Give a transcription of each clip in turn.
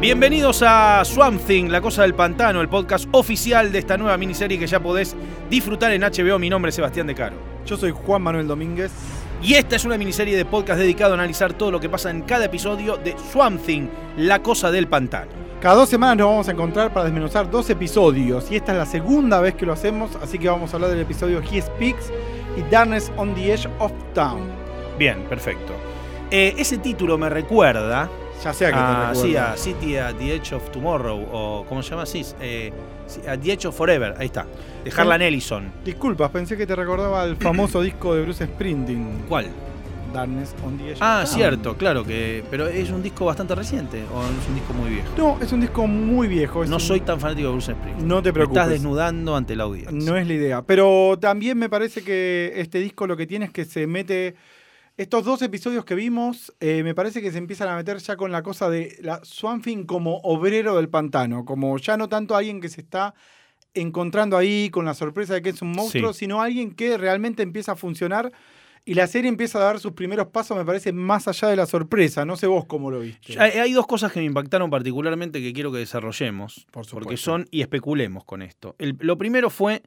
Bienvenidos a Swamp Thing, La Cosa del Pantano, el podcast oficial de esta nueva miniserie que ya podés disfrutar en HBO. Mi nombre es Sebastián De Caro. Yo soy Juan Manuel Domínguez. Y esta es una miniserie de podcast dedicado a analizar todo lo que pasa en cada episodio de Swamp Thing, La Cosa del Pantano. Cada dos semanas nos vamos a encontrar para desmenuzar dos episodios y esta es la segunda vez que lo hacemos, así que vamos a hablar del episodio He Speaks y Darkness on the Edge of Town. Bien, perfecto. Eh, ese título me recuerda Ya sea que te a, recuerdo. sí, a City at the Edge of Tomorrow, o ¿cómo se llama así? Eh, at the Edge of Forever, ahí está, de Harlan Ellison. Disculpas, pensé que te recordaba el famoso disco de Bruce Springsteen, ¿Cuál? Darkness on the Edge Ah, cierto, claro, que pero es un disco bastante reciente o es un disco muy viejo. No, es un disco muy viejo. No un- soy tan fanático de Bruce Springsteen. No te Me estás preocupes. desnudando ante la audiencia. No es la idea. Pero también me parece que este disco lo que tiene es que se mete. Estos dos episodios que vimos, eh, me parece que se empiezan a meter ya con la cosa de la Swamp Thing como obrero del pantano. Como ya no tanto alguien que se está encontrando ahí con la sorpresa de que es un monstruo, Sí. sino alguien que realmente empieza a funcionar. Y la serie empieza a dar sus primeros pasos, me parece, más allá de la sorpresa. No sé vos cómo lo viste. Hay, hay dos cosas que me impactaron particularmente que quiero que desarrollemos. Por. Porque son, y especulemos con esto. El- lo primero fue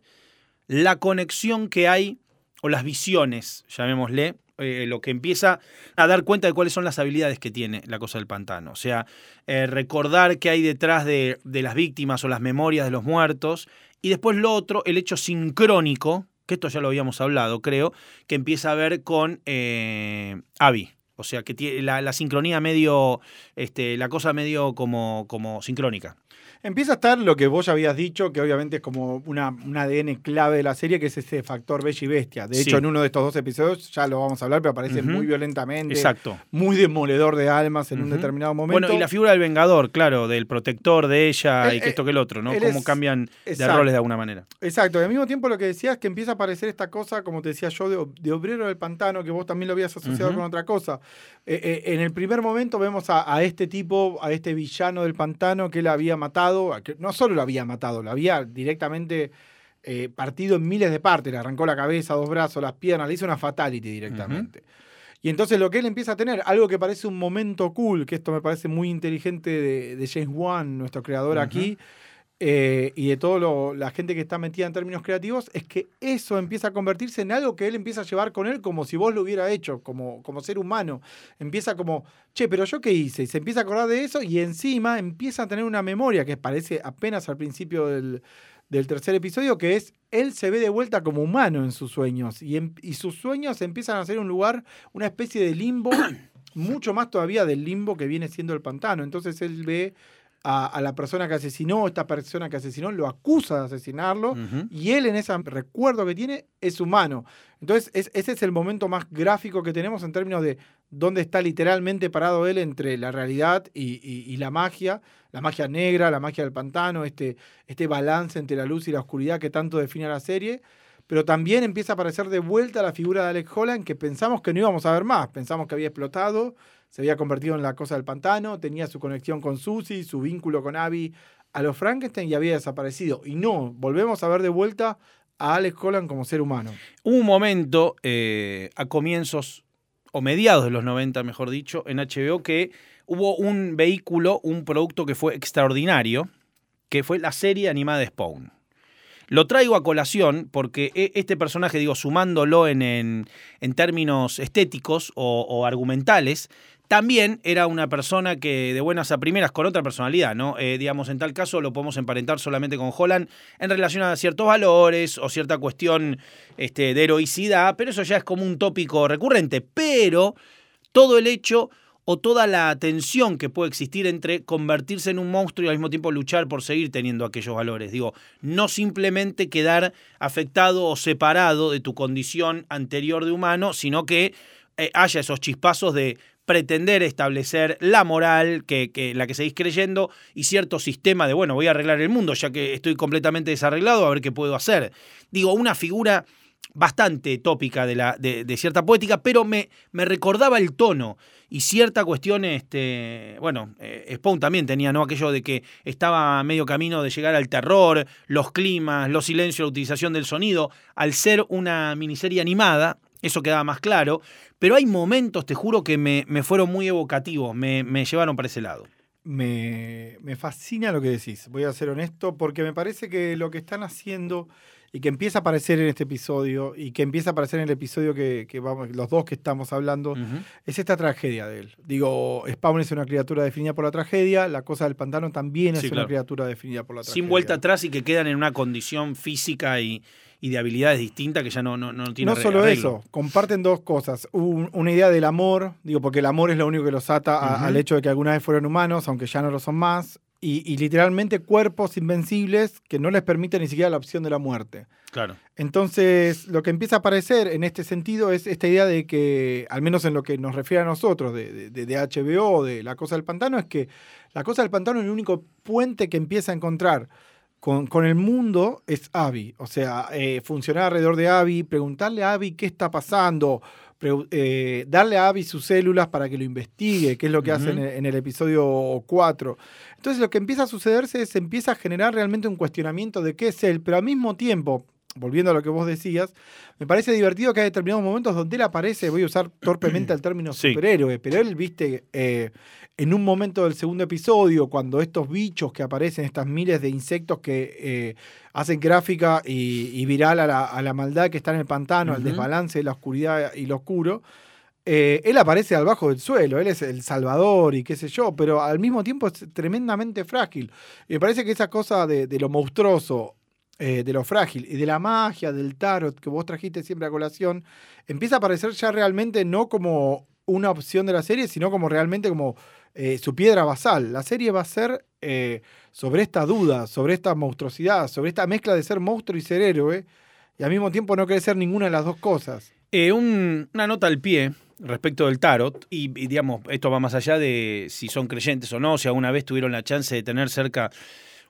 la conexión que hay, o las visiones, llamémosle, eh, lo que empieza a dar cuenta de cuáles son las habilidades que tiene la cosa del pantano. O sea, eh, recordar qué hay detrás de, de las víctimas o las memorias de los muertos. Y después lo otro, el hecho sincrónico, que esto ya lo habíamos hablado, creo, que empieza a ver con eh, Abby. O sea, que tiene la, la sincronía medio, este, la cosa medio como, como sincrónica. Empieza a estar lo que vos ya habías dicho, que obviamente es como una, un ADN clave de la serie, que es ese factor bella y bestia. De Sí. hecho, en uno de estos dos episodios, ya lo vamos a hablar, pero aparece muy violentamente, Exacto. muy demoledor de almas en un determinado momento. Bueno, y la figura del vengador, claro, del protector de ella y que esto que el otro, ¿no? Cómo es- cambian de exacto. roles de alguna manera. Exacto, y al mismo tiempo lo que decías es que empieza a aparecer esta cosa, como te decía yo, de, de obrero del pantano, que vos también lo habías asociado con otra cosa. Eh, eh, en el primer momento vemos a, a este tipo, a este villano del pantano que él había matado, no solo lo había matado, lo había directamente eh, partido en miles de partes, le arrancó la cabeza, dos brazos, las piernas, le hizo una fatality directamente. Y entonces lo que él empieza a tener, algo que parece un momento cool, que esto me parece muy inteligente de, de James Wan, nuestro creador aquí, eh, y de toda la gente que está metida en términos creativos, es que eso empieza a convertirse en algo que él empieza a llevar con él como si vos lo hubiera hecho, como, como ser humano. Empieza como, che, pero yo qué hice, y se empieza a acordar de eso y encima empieza a tener una memoria que parece apenas al principio del, del tercer episodio, que es, él se ve de vuelta como humano en sus sueños y, em- y sus sueños empiezan a ser un lugar, una especie de limbo, mucho más todavía del limbo que viene siendo el pantano. Entonces él ve a, a la persona que asesinó, esta persona que asesinó, lo acusa de asesinarlo y él en ese recuerdo que tiene es humano. Entonces es- ese es el momento más gráfico que tenemos en términos de dónde está literalmente parado él entre la realidad y, y- y la magia, la magia negra, la magia del pantano, este, este balance entre la luz y la oscuridad que tanto define a la serie. Pero también empieza a aparecer de vuelta la figura de Alex Holland que pensamos que no íbamos a ver más. Pensamos que había explotado, se había convertido en la cosa del pantano, tenía su conexión con Susie, su vínculo con Abby a los Frankenstein y había desaparecido. Y no, volvemos a ver de vuelta a Alex Holland como ser humano. Hubo un momento eh, a comienzos o mediados de los 90, mejor dicho, en HBO que hubo un vehículo, un producto que fue extraordinario, que fue la serie animada de Spawn. Lo traigo a colación porque e- este personaje, digo, sumándolo en, en- términos estéticos o argumentales, también era una persona que de buenas a primeras con otra personalidad, ¿no? Eh, digamos, en tal caso lo podemos emparentar solamente con Holland en relación a ciertos valores o cierta cuestión este, de heroicidad, pero eso ya es como un tópico recurrente. Pero todo el hecho o toda la tensión que puede existir entre convertirse en un monstruo y al mismo tiempo luchar por seguir teniendo aquellos valores. Digo, no simplemente quedar afectado o separado de tu condición anterior de humano, sino que eh, haya esos chispazos de pretender establecer la moral que, la que seguís creyendo y cierto sistema de, bueno, voy a arreglar el mundo ya que estoy completamente desarreglado, a ver qué puedo hacer. Digo, una figura bastante tópica de, cierta poética, pero me, me, recordaba el tono y cierta cuestión, este, bueno, eh, Spawn también tenía, ¿no? Aquello de que estaba a medio camino de llegar al terror, los climas, los silencios, la utilización del sonido, al ser una miniserie animada, eso quedaba más claro, pero hay momentos, te juro, que me, me fueron muy evocativos, me, me, llevaron para ese lado. Me, me fascina lo que decís, voy a ser honesto, porque me parece que lo que están haciendo y que empieza a aparecer en este episodio y que empieza a aparecer en el episodio que, que vamos, los dos que estamos hablando, uh -huh. es esta tragedia de él. Digo, Spawn es una criatura definida por la tragedia, la cosa del pantano también Sí, es claro. una criatura definida por la tragedia. Sin vuelta atrás y que quedan en una condición física y, y de habilidades distintas que ya no, no, no tiene No solo arreglo. eso, comparten dos cosas. Un- una idea del amor, digo, porque el amor es lo único que los ata a- al hecho de que alguna vez fueron humanos, aunque ya no lo son más. Y, y literalmente cuerpos invencibles que no les permiten ni siquiera la opción de la muerte. Claro. Entonces, lo que empieza a aparecer en este sentido es esta idea de que, al menos en lo que nos refiere a nosotros, de, de, de HBO, de La Cosa del Pantano, es que La Cosa del Pantano es el único puente que empieza a encontrar con, con el mundo es Abby. O sea, eh, funcionar alrededor de Abby, preguntarle a Abby qué está pasando, eh, darle a Abby sus células para que lo investigue, que es lo que hace en el, en el episodio 4. Entonces lo que empieza a sucederse es, empieza a generar realmente un cuestionamiento de qué es él, pero al mismo tiempo, volviendo a lo que vos decías, me parece divertido que hay determinados momentos donde él aparece, voy a usar torpemente el término Sí. superhéroe, pero él, viste, eh, en un momento del segundo episodio, cuando estos bichos que aparecen, estas miles de insectos que eh, hacen gráfica y, y viral a la, a la maldad que está en el pantano, al Ujú. desbalance de la oscuridad y lo oscuro, eh, él aparece al bajo del suelo, él es el salvador y qué sé yo, pero al mismo tiempo es tremendamente frágil. Y me parece que esa cosa de, de lo monstruoso, eh, de lo frágil y de la magia, del tarot que vos trajiste siempre a colación, empieza a aparecer ya realmente no como una opción de la serie, sino como realmente como eh, su piedra basal. La serie va a ser eh, sobre esta duda, sobre esta monstruosidad, sobre esta mezcla de ser monstruo y ser héroe, y al mismo tiempo no querer ser ninguna de las dos cosas. Un- una nota al pie respecto del tarot, y, y, digamos, esto va más allá de si son creyentes o no, si alguna vez tuvieron la chance de tener cerca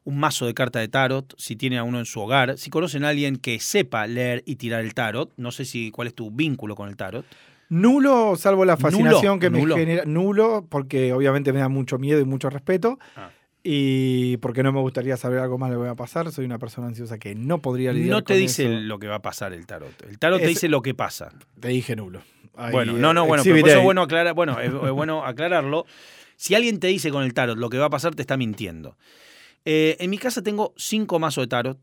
un mazo de carta de tarot, si tienen a uno en su hogar, si conocen a alguien que sepa leer y tirar el tarot, no sé si cuál es tu vínculo con el tarot. Nulo, salvo la fascinación Nulo, que me nulo. genera. Nulo, porque obviamente me da mucho miedo y mucho respeto. Ah. Y porque no me gustaría saber algo más de lo que va a pasar. Soy una persona ansiosa que no podría lidiar No te con dice eso. lo que va a pasar el tarot. El tarot te dice lo que pasa. Te dije nulo. Ahí, Bueno, eh, no, no, bueno, pero por eso es bueno, aclarar, bueno, es, es bueno aclararlo. Si alguien te dice con el tarot lo que va a pasar, te está mintiendo. Eh, en mi casa tengo cinco mazos de tarot.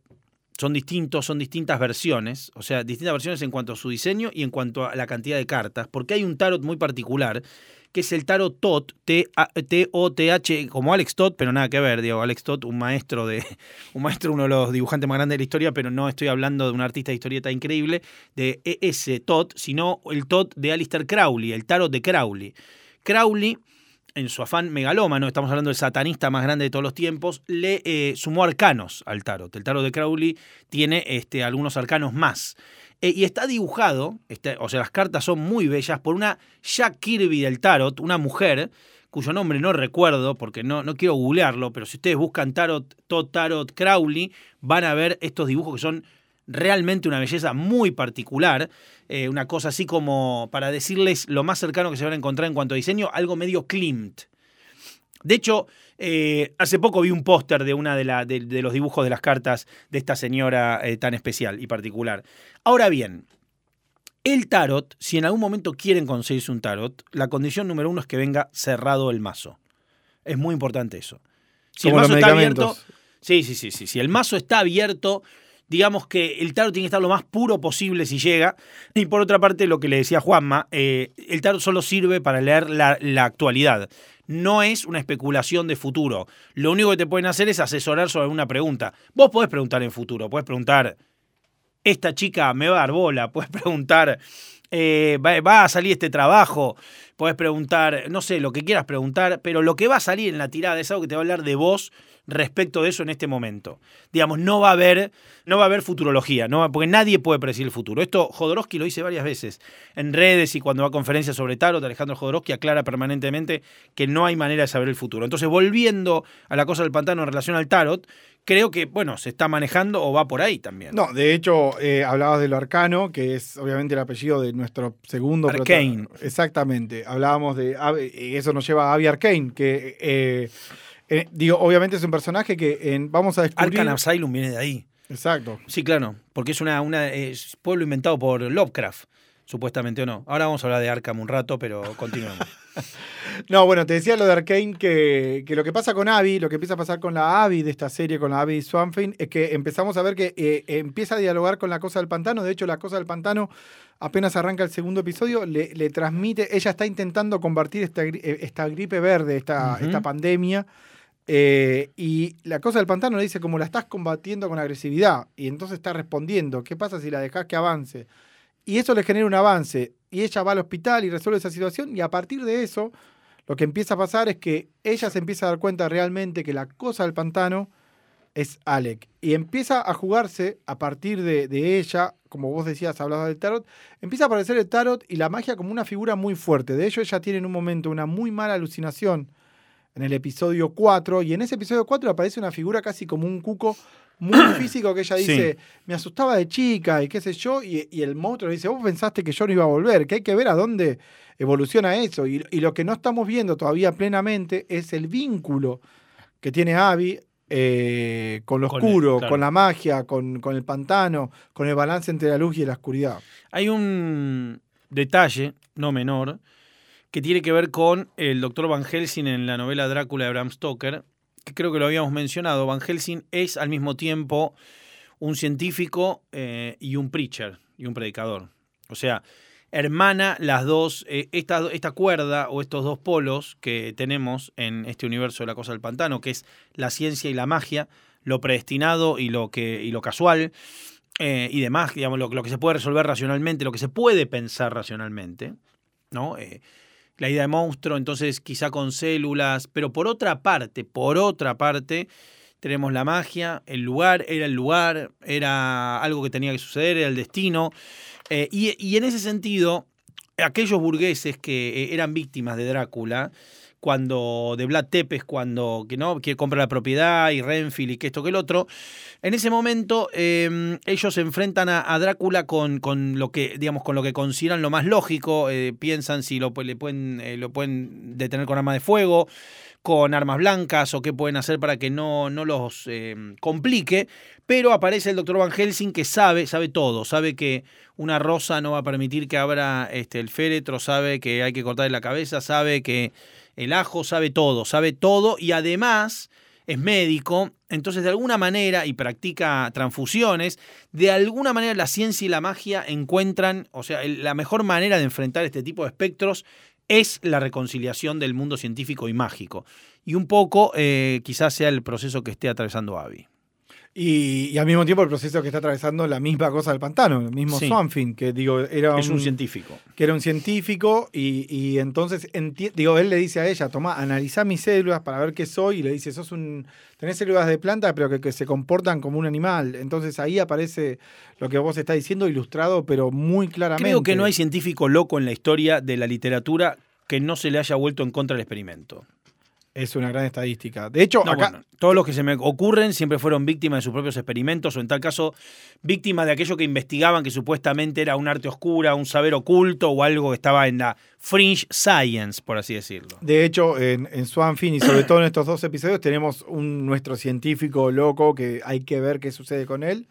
Son distintos, son distintas versiones, o sea, distintas versiones en cuanto a su diseño y en cuanto a la cantidad de cartas, porque hay un tarot muy particular, que es el tarot TOT, T-O-T-H, como Alex Todd, pero nada que ver, digo, Alex Todd, un maestro de, un maestro, uno de los dibujantes más grandes de la historia, pero no estoy hablando de un artista de historieta increíble, de E.S. Todd, sino el Todd de Alistair Crowley, el tarot de Crowley. Crowley, en su afán megalómano, estamos hablando del satanista más grande de todos los tiempos, le eh, sumó arcanos al tarot. El tarot de Crowley tiene este, algunos arcanos más. Eh, y está dibujado, este, o sea, las cartas son muy bellas, por una Jack Kirby del tarot, una mujer cuyo nombre no recuerdo porque no, no quiero googlearlo, pero si ustedes buscan tarot, tot tarot Crowley, van a ver estos dibujos que son realmente una belleza muy particular, eh, una cosa así como, para decirles lo más cercano que se van a encontrar en cuanto a diseño, algo medio Klimt. De hecho, eh, hace poco vi un póster de una de, la- de- de los dibujos de las cartas de esta señora eh, tan especial y particular. Ahora bien, el tarot, si en algún momento quieren conseguirse un tarot, la condición número uno es que venga cerrado el mazo. Es muy importante eso. Si Como el los mazo está abierto. Sí, sí, sí, sí. Si el mazo está abierto, digamos que el tarot tiene que estar lo más puro posible si llega. Y por otra parte, lo que le decía Juanma, eh, el tarot solo sirve para leer la, actualidad. No es una especulación de futuro. Lo único que te pueden hacer es asesorar sobre una pregunta. Vos podés preguntar en futuro, podés preguntar, ¿esta chica me va a dar bola? Puedes preguntar, eh, va a salir este trabajo, podés preguntar, no sé, lo que quieras preguntar, pero lo que va a salir en la tirada es algo que te va a hablar de vos respecto de eso en este momento. Digamos, no va a haber, no va a haber futurología, no va- porque nadie puede predecir el futuro. Esto Jodorowsky lo dice varias veces en redes y cuando va a conferencias sobre tarot, Alejandro Jodorowsky aclara permanentemente que no hay manera de saber el futuro. Entonces, volviendo a la cosa del pantano en relación al tarot, creo que, bueno, se está manejando o va por ahí también. No, de hecho, eh, hablabas de lo arcano, que es obviamente el apellido de nuestro segundo Arcane. Exactamente. Hablábamos de. Ave- y eso nos lleva a Abby Arcane, que. eh, eh, digo, obviamente es un personaje que en- vamos a descubrir. Arkham Asylum viene de ahí. Exacto. Sí, claro, porque es una, una es pueblo inventado por Lovecraft, supuestamente o no. Ahora vamos a hablar de Arkham un rato, pero continuemos. No, bueno, te decía lo de Arkane, que, que lo que pasa con Abby, lo que empieza a pasar con la Abby de esta serie, con la Abby Swanfin, es que empezamos a ver que eh, empieza a dialogar con la cosa del pantano. De hecho, la cosa del pantano, apenas arranca el segundo episodio, le, le transmite, ella está intentando combatir esta, eh, esta gripe verde, esta, esta pandemia. Eh, y la cosa del pantano le dice como la estás combatiendo con agresividad y entonces está respondiendo, ¿qué pasa si la dejas que avance? Y eso le genera un avance y ella va al hospital y resuelve esa situación y a partir de eso lo que empieza a pasar es que ella se empieza a dar cuenta realmente que la cosa del pantano es Alec. Y empieza a jugarse a partir de, de ella, como vos decías, hablabas del tarot, empieza a aparecer el tarot y la magia como una figura muy fuerte. De hecho, ella tiene en un momento una muy mala alucinación en el episodio 4, y en ese episodio 4 aparece una figura casi como un cuco muy físico que ella Sí. dice, me asustaba de chica y qué sé yo, y, y el monstruo le dice, vos pensaste que yo no iba a volver, que hay que ver a dónde evoluciona eso. Y, y lo que no estamos viendo todavía plenamente es el vínculo que tiene Abby eh, con lo Con el- oscuro, claro. con la magia, con, con el pantano, con el balance entre la luz y la oscuridad. Hay un detalle, no menor, que tiene que ver con el doctor Van Helsing en la novela Drácula de Bram Stoker, que creo que lo habíamos mencionado. Van Helsing es al mismo tiempo un científico eh, y un preacher, y un predicador. O sea, hermana las dos, eh, esta, esta cuerda o estos dos polos que tenemos en este universo de la cosa del pantano, que es la ciencia y la magia, lo predestinado y lo, que, y lo casual, eh, y demás, digamos, lo, lo que se puede resolver racionalmente, lo que se puede pensar racionalmente, ¿no? La idea de monstruo, entonces quizá con células, pero por otra parte, por otra parte, tenemos la magia, el lugar, era el lugar, era algo que tenía que suceder, era el destino, eh, y, y en ese sentido, aquellos burgueses que eh, eran víctimas de Drácula, cuando de Vlad Tepes, cuando que no que compra la propiedad y Renfield y que esto que el otro, en ese momento eh, ellos se enfrentan a, Drácula con, con lo que digamos con lo que consideran lo más lógico, eh, piensan si lo, le pueden eh, lo pueden detener con arma de fuego, con armas blancas o qué pueden hacer para que no, no los eh, complique, pero aparece el doctor Van Helsing que sabe, sabe todo, sabe que una rosa no va a permitir que abra este, el féretro, sabe que hay que cortarle la cabeza, sabe que el ajo sabe todo, sabe todo y además es médico, entonces de alguna manera, y practica transfusiones, de alguna manera la ciencia y la magia encuentran, o sea, la mejor manera de enfrentar este tipo de espectros es la reconciliación del mundo científico y mágico. Y un poco eh, quizás sea el proceso que esté atravesando Abby. Y, y al mismo tiempo el proceso que está atravesando la misma cosa del pantano, el mismo Sí. Swanfin, que digo, era Es un científico. que era un científico y, y entonces, digo, él le dice a ella, toma, analiza mis células para ver qué soy y le dice, sos un, tenés células de planta pero que, que se comportan como un animal. Entonces ahí aparece lo que vos estás diciendo ilustrado pero muy claramente. Creo que no hay científico loco en la historia de la literatura que no se le haya vuelto en contra del experimento. Es una gran estadística. De hecho, No, acá... bueno, todos los que se me ocurren siempre fueron víctimas de sus propios experimentos o en tal caso víctimas de aquello que investigaban que supuestamente era un arte oscura, un saber oculto o algo que estaba en la fringe science, por así decirlo. De hecho, en, en Swanfin y sobre todo en estos dos episodios tenemos un nuestro científico loco que hay que ver qué sucede con él,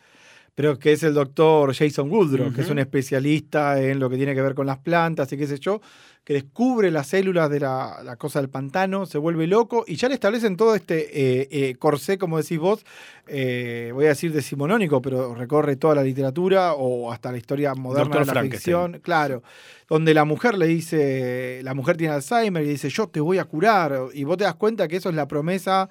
pero que es el doctor Jason Woodrow, que es un especialista en lo que tiene que ver con las plantas y qué sé yo, que descubre las células de la, la cosa del pantano, se vuelve loco y ya le establecen todo este eh, eh, corsé, como decís vos, eh, voy a decir decimonónico, pero recorre toda la literatura o hasta la historia moderna Doctor de la ficción, claro, donde la mujer le dice, la mujer tiene Alzheimer y dice, yo te voy a curar, y vos te das cuenta que eso es la promesa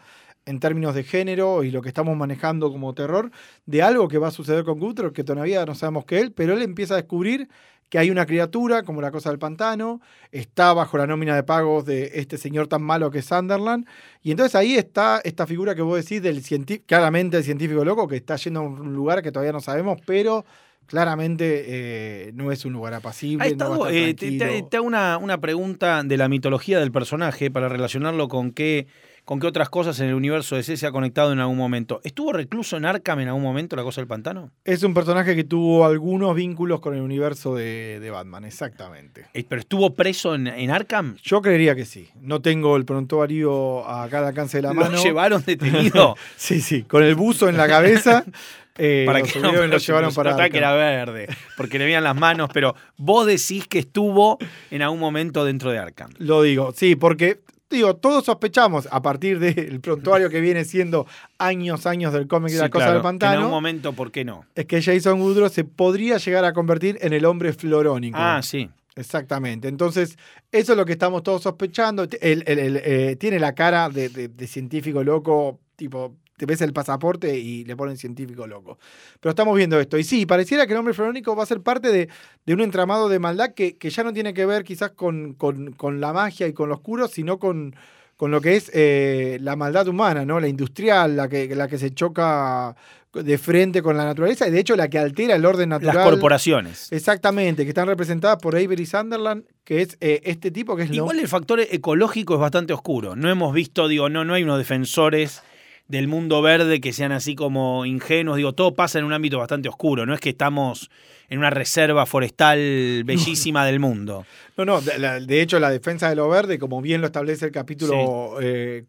en términos de género y lo que estamos manejando como terror, de algo que va a suceder con Guthrie, que todavía no sabemos que él, pero él empieza a descubrir que hay una criatura como la cosa del pantano, está bajo la nómina de pagos de este señor tan malo que es Sunderland, y entonces ahí está esta figura que vos decís del científico, claramente el científico loco que está yendo a un lugar que todavía no sabemos, pero claramente eh, no es un lugar apacible. Ha no va a estado, estar eh, te, te- tranquilo. te hago una, una pregunta de la mitología del personaje para relacionarlo con qué, con qué otras cosas en el universo de C se ha conectado en algún momento. ¿Estuvo recluso en Arkham en algún momento, la cosa del pantano? Es un personaje que tuvo algunos vínculos con el universo de, de Batman, exactamente. Eh, ¿Pero estuvo preso en, en Arkham? Yo creería que sí. No tengo el prontuario acá al alcance de la ¿Lo mano. llevaron detenido? Sí, sí, con el buzo en la cabeza. eh, para lo que y lo llevaron para notaba que era verde, porque le veían las manos, pero vos decís que estuvo en algún momento dentro de Arkham. Lo digo, sí, porque digo, todos sospechamos a partir del prontuario que viene siendo años, años del cómic de Sí, la cosa claro, del que En algún pantano, momento, ¿por qué no? es que Jason Woodrow se podría llegar a convertir en el hombre florónico. Ah, sí. Exactamente. Entonces, eso es lo que estamos todos sospechando. Él, eh, tiene la cara de, de- de científico loco, tipo, te ves el pasaporte y le ponen científico loco. Pero estamos viendo esto. Y sí, pareciera que el hombre florónico va a ser parte de, de un entramado de maldad que, que ya no tiene que ver quizás con, con- con la magia y con lo oscuro, sino con, con lo que es eh, la maldad humana, ¿no? La industrial, la que, la que se choca de frente con la naturaleza y de hecho la que altera el orden natural. Las corporaciones. Exactamente, que están representadas por Avery Sunderland, que es eh, este tipo que es lo- Igual el factor ecológico es bastante oscuro. No hemos visto, digo, no, no hay unos defensores del mundo verde que sean así como ingenuos. Digo, todo pasa en un ámbito bastante oscuro. No es que estamos en una reserva forestal bellísima del mundo. No, no, de, hecho la defensa de lo verde, como bien lo establece el capítulo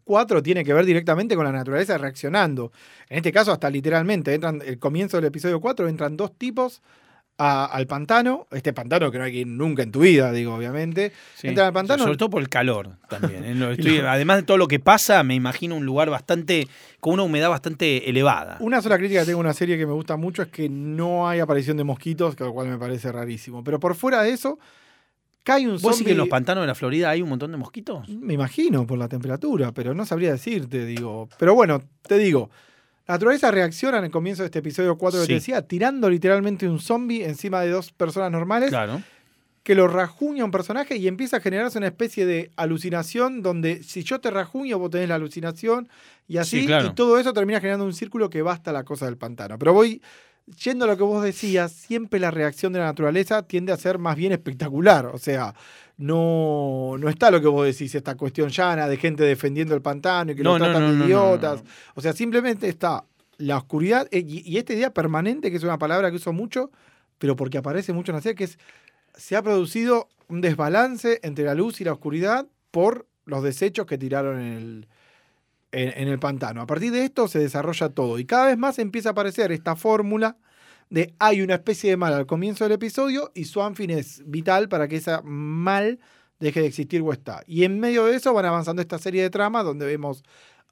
4, tiene que ver directamente con la naturaleza reaccionando. En este caso, hasta literalmente, entran, el comienzo del episodio 4, entran dos tipos a- al pantano, este pantano que no hay que ir nunca en tu vida, digo, obviamente. Sí. Entran al pantano. Sobre todo por el calor también. ¿eh? Estoy- además de todo lo que pasa, me imagino un lugar bastante, con una humedad bastante elevada. Una sola crítica que tengo a una serie que me gusta mucho es que no hay aparición de mosquitos, lo cual me parece rarísimo. Pero por fuera de eso, cae un ¿Vos sí que en los pantanos de la Florida hay un montón de mosquitos? Me imagino por la temperatura, pero no sabría decirte, digo. Pero bueno, te digo, la naturaleza reacciona en el comienzo de este episodio 4 que Sí. te decía, tirando literalmente un zombie encima de dos personas normales, Claro. que lo rajuña un personaje y empieza a generarse una especie de alucinación donde si yo te rajuño, vos tenés la alucinación y así, Sí, claro. y todo eso termina generando un círculo que basta la cosa del pantano. Pero voy, yendo a lo que vos decías, siempre la reacción de la naturaleza tiende a ser más bien espectacular. O sea, no, no está lo que vos decís, esta cuestión llana de gente defendiendo el pantano y que No, tratan no, de no, idiotas. O sea, simplemente está la oscuridad eh, y, y esta idea permanente, que es una palabra que uso mucho, pero porque aparece mucho en la serie, que es se ha producido un desbalance entre la luz y la oscuridad por los desechos que tiraron en el, en, en el pantano. A partir de esto se desarrolla todo y cada vez más empieza a aparecer esta fórmula de hay una especie de mal al comienzo del episodio y su es vital para que esa mal deje de existir o está. Y en medio de eso van avanzando esta serie de tramas donde vemos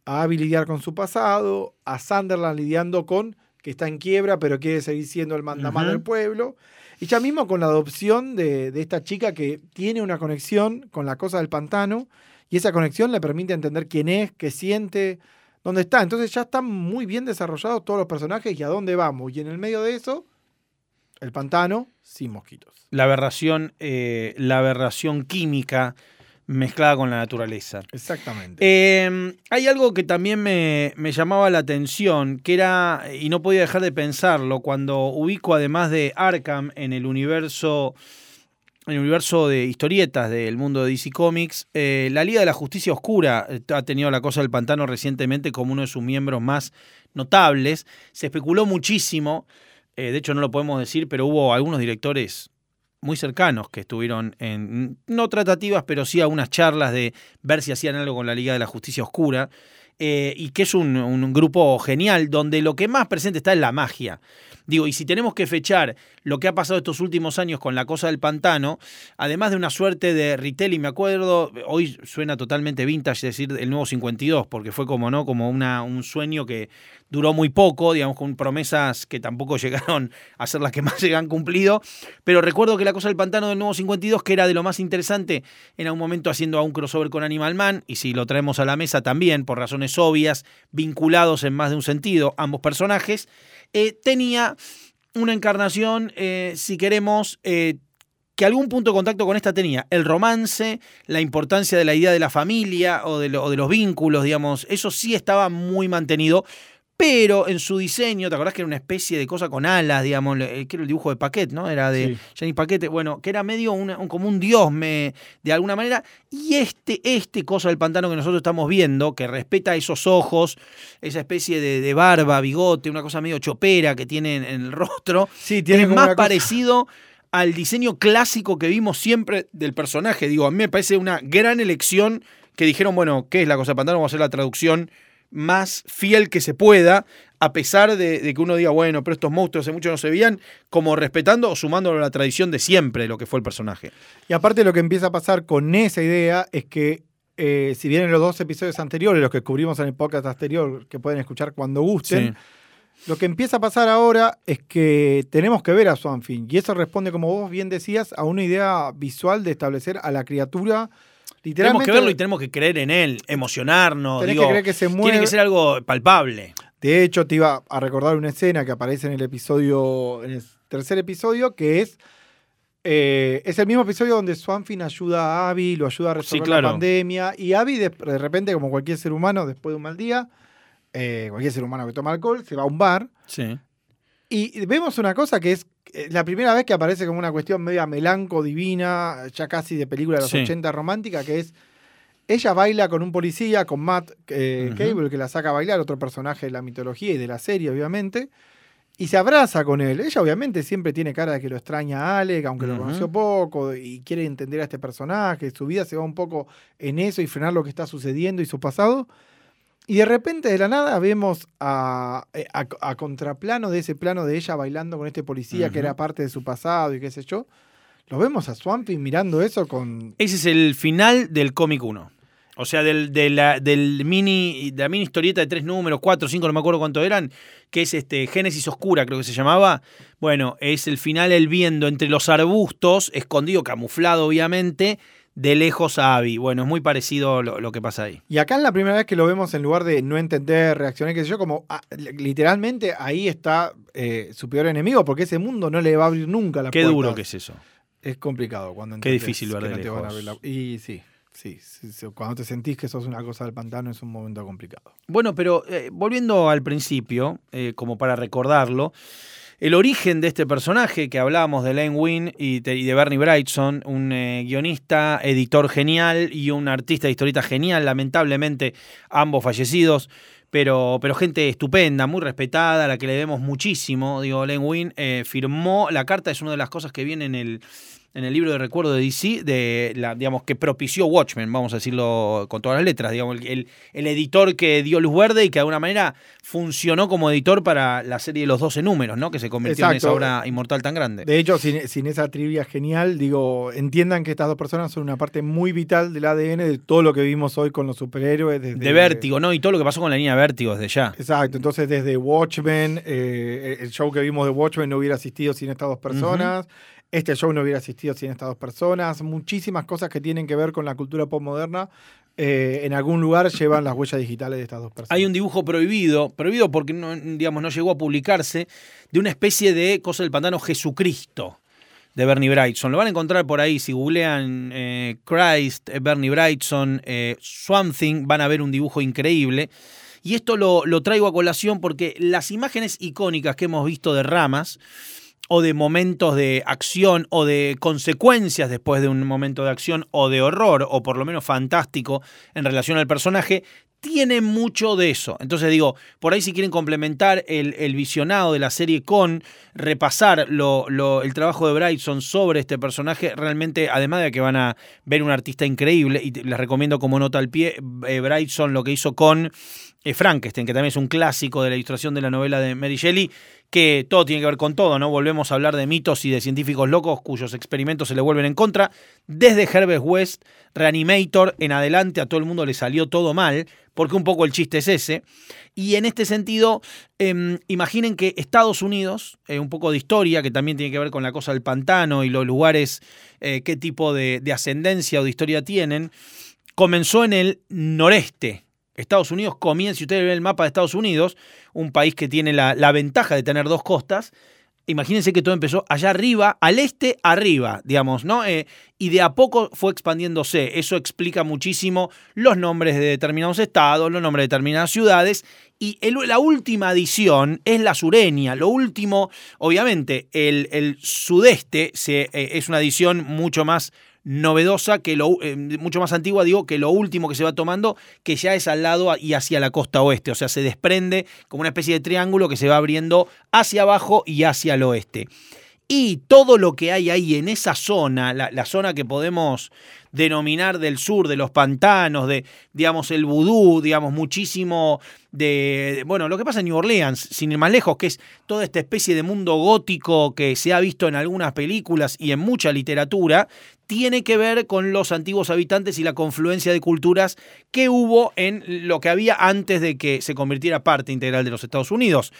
a Abby lidiar con su pasado, a Sunderland lidiando con que está en quiebra pero quiere seguir siendo el mandamás del pueblo. Y ya mismo con la adopción de, de esta chica que tiene una conexión con la cosa del pantano y esa conexión le permite entender quién es, qué siente, dónde está. Entonces ya están muy bien desarrollados todos los personajes y a dónde vamos. Y en el medio de eso, el pantano sin mosquitos. La aberración, eh, la aberración química mezclada con la naturaleza. Exactamente. Eh, hay algo que también me, me llamaba la atención, que era, y no podía dejar de pensarlo, cuando ubico además de Arkham en el universo, el universo de historietas del mundo de DC Comics, eh, la Liga de la Justicia Oscura eh, ha tenido la cosa del pantano recientemente como uno de sus miembros más notables. Se especuló muchísimo, eh, de hecho no lo podemos decir, pero hubo algunos directores muy cercanos que estuvieron en, no tratativas, pero sí algunas charlas de ver si hacían algo con la Liga de la Justicia Oscura, eh, y que es un, un grupo genial, donde lo que más presente está es la magia. Digo, y si tenemos que fechar lo que ha pasado estos últimos años con la cosa del pantano, además de una suerte de retelling, me acuerdo, hoy suena totalmente vintage decir el nuevo 52, porque fue como, ¿no? Como una, un sueño que duró muy poco, digamos, con promesas que tampoco llegaron a ser las que más se han cumplido. Pero recuerdo que la cosa del pantano del nuevo 52, que era de lo más interesante, en algún momento haciendo a un crossover con Animal Man, y si lo traemos a la mesa también, por razones obvias, vinculados en más de un sentido, ambos personajes, eh, tenía una encarnación, eh, si queremos, eh, que algún punto de contacto con esta tenía. El romance, la importancia de la idea de la familia o de, o de los vínculos, digamos, eso sí estaba muy mantenido. Pero en su diseño, ¿te acordás que era una especie de cosa con alas, digamos, le- que era el dibujo de Paquet, ¿no? Era de Sí. Jenny Paquete, bueno, que era medio una- un- como un dios me, de alguna manera. Y este, este cosa del pantano que nosotros estamos viendo, que respeta esos ojos, esa especie de, de barba, bigote, una cosa medio chopera que tiene en, en el rostro, Sí, tiene es más cosa- parecido al diseño clásico que vimos siempre del personaje. Digo, a mí me parece una gran elección que dijeron, bueno, ¿qué es la cosa del pantano? Vamos a hacer la traducción más fiel que se pueda, a pesar de, de que uno diga, bueno, pero estos monstruos hace mucho no se veían, como respetando o sumándolo a la tradición de siempre lo que fue el personaje. Y aparte lo que empieza a pasar con esa idea es que eh, si bien en los dos episodios anteriores, los que cubrimos en el podcast anterior, que pueden escuchar cuando gusten, lo que empieza a pasar ahora es que tenemos que ver a Swanfin. Y eso responde, como vos bien decías, a una idea visual de establecer a la criatura Tenemos que verlo y tenemos que creer en él, emocionarnos. Tenés digo, que creer que se Tiene que ser algo palpable. De hecho, te iba a recordar una escena que aparece en el episodio, en el tercer episodio, que es. eh, es el mismo episodio donde Swanfin ayuda a Abby, lo ayuda a resolver claro. la pandemia. Y Abby, de, de repente, como cualquier ser humano, después de un mal día, eh, cualquier ser humano que toma alcohol, se va a un bar. Sí. Y vemos una cosa que es la primera vez que aparece como una cuestión media melanco, divina, ya casi de película de los Sí. 80 romántica, que es. Ella baila con un policía, con Matt eh. Cable, que la saca a bailar, otro personaje de la mitología y de la serie, obviamente. Y se abraza con él. Ella, obviamente, siempre tiene cara de que lo extraña a Alec, aunque lo conoció poco, y quiere entender a este personaje. Su vida se va un poco en eso y frenar lo que está sucediendo y su pasado. Y de repente, de la nada, vemos a, eh, a, a contraplano de ese plano de ella bailando con este policía que era parte de su pasado y qué sé yo. Lo vemos a Swampy mirando eso con. Ese es el final del cómic 1. O sea, del, de la, del mini, de la mini historieta de tres números, cuatro, cinco, no me acuerdo cuánto eran, que es este Génesis Oscura, creo que se llamaba. Bueno, es el final él viendo entre los arbustos, escondido, camuflado, obviamente, de lejos a Abby. Bueno, es muy parecido lo, lo que pasa ahí. Y acá es la primera vez que lo vemos en lugar de no entender, reaccionar, qué sé yo, como ah, literalmente ahí está eh, su peor enemigo, porque ese mundo no le va a abrir nunca la Qué duro que es eso. Es complicado cuando Qué difícil ver de no te van a lejos. abrir la- Y sí, sí, sí, sí, cuando te sentís que sos una cosa del pantano es un momento complicado. Bueno, pero eh, volviendo al principio, eh, como para recordarlo, el origen de este personaje que hablábamos de Len Wein y, de- Bernie Brightson, un eh, guionista, editor genial y un artista de historieta genial, lamentablemente ambos fallecidos, pero, pero gente estupenda, muy respetada, a la que le debemos muchísimo. Digo, Len Wein eh, firmó, la carta es una de las cosas que viene en el, en el libro de recuerdo de DC, de la, digamos, que propició Watchmen, vamos a decirlo con todas las letras, digamos, el, el- editor que dio luz verde y que de alguna manera funcionó como editor para la serie de los 12 números, ¿no? Que se convirtió en esa obra inmortal tan grande. De hecho, sin, sin esa trivia genial, digo, entiendan que estas dos personas son una parte muy vital del ADN de todo lo que vimos hoy con los superhéroes. Desde, de Vértigo, ¿no? Y todo lo que pasó con la línea Vértigo desde ya. Exacto, entonces desde Watchmen, eh, el show que vimos de Watchmen no hubiera asistido sin estas dos personas. Este show no hubiera asistido sin estas dos personas. Muchísimas cosas que tienen que ver con la cultura postmoderna. eh, en algún lugar llevan las huellas digitales de estas dos personas. Hay un dibujo prohibido, prohibido porque no, digamos, no llegó a publicarse, de una especie de cosa del pantano Jesucristo de Bernie Brightson. Lo van a encontrar por ahí, si googlean eh, Christ, eh, Bernie Brightson, eh, Swamp Thing, van a ver un dibujo increíble. Y esto lo, lo traigo a colación porque las imágenes icónicas que hemos visto de ramas, o de momentos de acción, o de consecuencias después de un momento de acción, o de horror, o por lo menos fantástico en relación al personaje, tiene mucho de eso. Entonces digo, por ahí si quieren complementar el, el visionado de la serie con repasar lo, el trabajo de Brightson sobre este personaje, realmente, además de que van a ver un artista increíble, y les recomiendo como nota al pie, eh, Brightson lo que hizo con eh, Frankenstein, que también es un clásico de la ilustración de la novela de Mary Shelley, que todo tiene que ver con todo, ¿no? Volvemos a hablar de mitos y de científicos locos cuyos experimentos se le vuelven en contra. Desde Herbert West, Reanimator, en adelante a todo el mundo le salió todo mal, porque un poco el chiste es ese. Y en este sentido, em, imaginen que Estados Unidos, eh, un poco de historia, que también tiene que ver con la cosa del pantano y los lugares, eh, qué tipo de, de ascendencia o de historia tienen, comenzó en el noreste. Estados Unidos comienza, si ustedes ven el mapa de Estados Unidos, un país que tiene la, ventaja de tener dos costas, imagínense que todo empezó allá arriba, al este, arriba, digamos, ¿no? Eh, y de a poco fue expandiéndose. Eso explica muchísimo los nombres de determinados estados, los nombres de determinadas ciudades. Y la última adición es la sureña. Lo último, obviamente, el, sudeste eh, es una adición mucho más novedosa, que lo, eh, mucho más antigua, digo, que lo último que se va tomando, que ya es al lado y hacia la costa oeste. O sea, se desprende como una especie de triángulo que se va abriendo hacia abajo y hacia el oeste. Y todo lo que hay ahí en esa zona, la, zona que podemos denominar del sur, de los pantanos, de, digamos, el vudú, digamos, muchísimo de, de- bueno, lo que pasa en New Orleans, sin ir más lejos, que es toda esta especie de mundo gótico que se ha visto en algunas películas y en mucha literatura, tiene que ver con los antiguos habitantes y la confluencia de culturas que hubo en lo que había antes de que se convirtiera parte integral de los Estados Unidos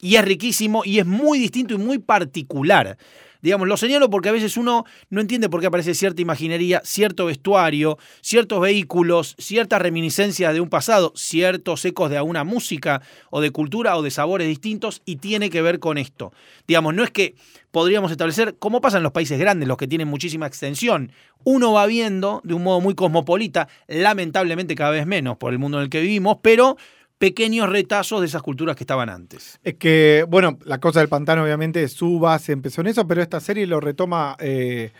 y es riquísimo y es muy distinto y muy particular. Digamos, lo señalo porque a veces uno no entiende por qué aparece cierta imaginería, cierto vestuario, ciertos vehículos, ciertas reminiscencias de un pasado, ciertos ecos de alguna música o de cultura o de sabores distintos y tiene que ver con esto. Digamos, no es que podríamos establecer, como pasa en los países grandes, los que tienen muchísima extensión, uno va viendo de un modo muy cosmopolita, lamentablemente cada vez menos por el mundo en el que vivimos, pero pequeños retazos de esas culturas que estaban antes. Es que, bueno, la cosa del pantano, obviamente, su base empezó en eso, pero esta serie lo retoma eh,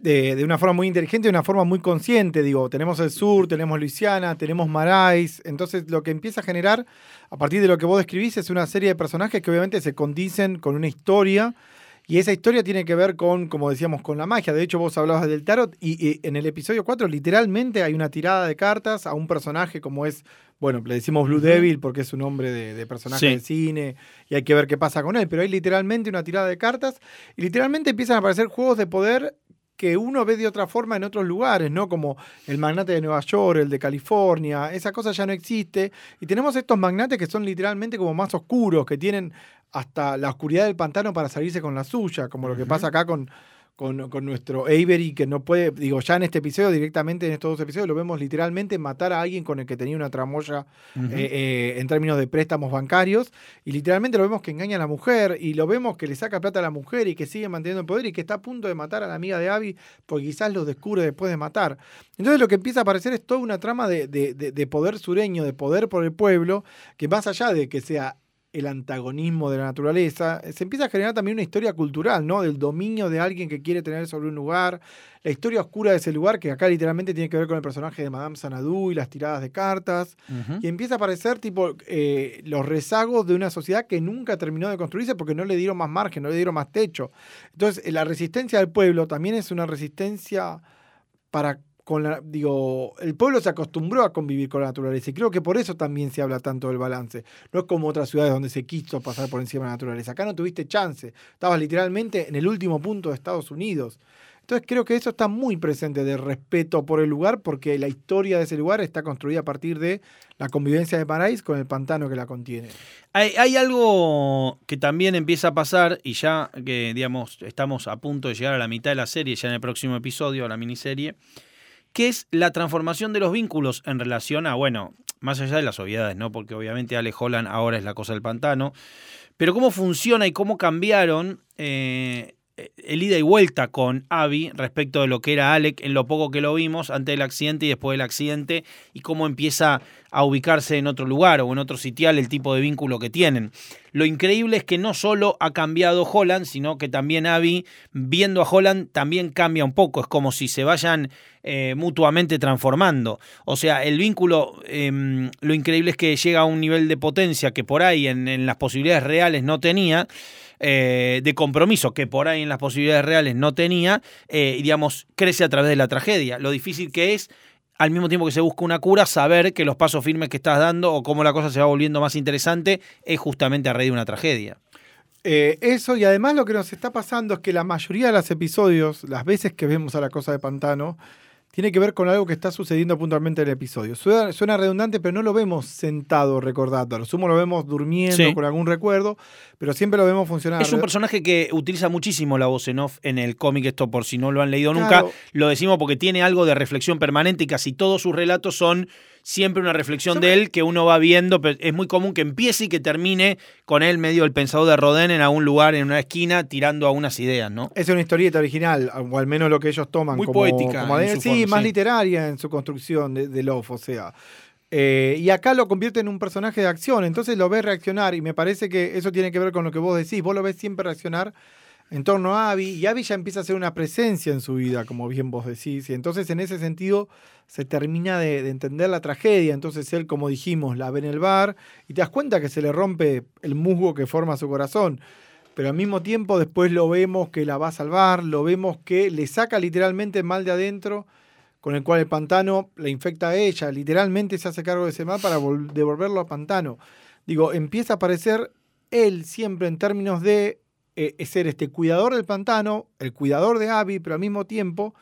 de, de una forma muy inteligente, de una forma muy consciente. Digo, tenemos el sur, tenemos Luisiana, tenemos Marais. Entonces, lo que empieza a generar, a partir de lo que vos describís, es una serie de personajes que obviamente se condicen con una historia. Y esa historia tiene que ver con, como decíamos, con la magia. De hecho, vos hablabas del tarot y, y en el episodio 4 literalmente hay una tirada de cartas a un personaje como es, bueno, le decimos Blue Devil porque es un nombre de, de personaje Sí. de cine y hay que ver qué pasa con él. Pero hay literalmente una tirada de cartas y literalmente empiezan a aparecer juegos de poder que uno ve de otra forma en otros lugares, ¿no? Como el magnate de Nueva York, el de California, esa cosa ya no existe. Y tenemos estos magnates que son literalmente como más oscuros, que tienen hasta la oscuridad del pantano para salirse con la suya, como lo que pasa acá con, con, con nuestro Avery, que no puede, digo, ya en este episodio, directamente en estos dos episodios, lo vemos literalmente matar a alguien con el que tenía una tramoya eh, eh, en términos de préstamos bancarios, y literalmente lo vemos que engaña a la mujer, y lo vemos que le saca plata a la mujer y que sigue manteniendo el poder y que está a punto de matar a la amiga de Abby, porque quizás lo descubre después de matar. Entonces lo que empieza a aparecer es toda una trama de, de- de- de poder sureño, de poder por el pueblo, que más allá de que sea el antagonismo de la naturaleza, se empieza a generar también una historia cultural, ¿no? Del dominio de alguien que quiere tener sobre un lugar, la historia oscura de ese lugar, que acá literalmente tiene que ver con el personaje de Madame Sanadú y las tiradas de cartas, y empieza a aparecer tipo eh, los rezagos de una sociedad que nunca terminó de construirse porque no le dieron más margen, no le dieron más techo. Entonces, la resistencia del pueblo también es una resistencia para con la, digo, el pueblo se acostumbró a convivir con la naturaleza y creo que por eso también se habla tanto del balance. No es como otras ciudades donde se quiso pasar por encima de la naturaleza. Acá no tuviste chance. Estabas literalmente en el último punto de Estados Unidos. Entonces creo que eso está muy presente de respeto por el lugar porque la historia de ese lugar está construida a partir de la convivencia de Paráis con el pantano que la contiene. Hay, algo que también empieza a pasar y ya que, digamos, estamos a punto de llegar a la mitad de la serie, ya en el próximo episodio, la miniserie, que es la transformación de los vínculos en relación a, bueno, más allá de las obviedades, ¿no? Porque obviamente Ale Holland ahora es la cosa del pantano, pero cómo funciona y cómo cambiaron eh, el ida y vuelta con Abby respecto de lo que era Alec en lo poco que lo vimos antes del accidente y después del accidente y cómo empieza a ubicarse en otro lugar o en otro sitial el tipo de vínculo que tienen. Lo increíble es que no solo ha cambiado Holland, sino que también Abby, viendo a Holland, también cambia un poco. Es como si se vayan eh, mutuamente transformando. O sea, el vínculo, eh, lo increíble es que llega a un nivel de potencia que por ahí en las posibilidades reales no tenía eh, de compromiso que por ahí en las posibilidades reales no tenía, eh, digamos, crece a través de la tragedia. Lo difícil que es, al mismo tiempo que se busca una cura, saber que los pasos firmes que estás dando o cómo la cosa se va volviendo más interesante es justamente a raíz de una tragedia. Eh, eso y además lo que nos está pasando es que la mayoría de los episodios, las veces que vemos a la cosa de pantano, tiene que ver con algo que está sucediendo puntualmente en el episodio. Suena, suena redundante, pero no lo vemos sentado recordando. A lo sumo lo vemos durmiendo Sí. con algún recuerdo, pero siempre lo vemos funcionar. Es un personaje que utiliza muchísimo la voz en off en el cómic, esto por si no lo han leído Claro. nunca, lo decimos porque tiene algo de reflexión permanente y casi todos sus relatos son siempre una reflexión de él que uno va viendo, pero es muy común que empiece y que termine con él medio el pensador de Rodin en algún lugar, en una esquina, tirando a unas ideas, ¿no? Es una historieta original, o al menos lo que ellos toman Muy como, poética como de- sí, más sí. literaria en su construcción de, de Love, o sea. Eh, y acá lo convierte en un personaje de acción, entonces lo ves reaccionar y me parece que eso tiene que ver con lo que vos decís, vos lo ves siempre reaccionar en torno a Abby y Abby ya empieza a ser una presencia en su vida, como bien vos decís, y entonces en ese sentido se termina de, de entender la tragedia, entonces él, como dijimos, la ve en el bar y te das cuenta que se le rompe el musgo que forma su corazón pero al mismo tiempo después lo vemos que la va a salvar, lo vemos que le saca literalmente el mal de adentro, con el cual el pantano la infecta a ella, literalmente se hace cargo de ese mal para vol- devolverlo a pantano. Digo, empieza a aparecer él siempre en términos de eh, ser este cuidador del pantano, el cuidador de Abby, pero al mismo tiempo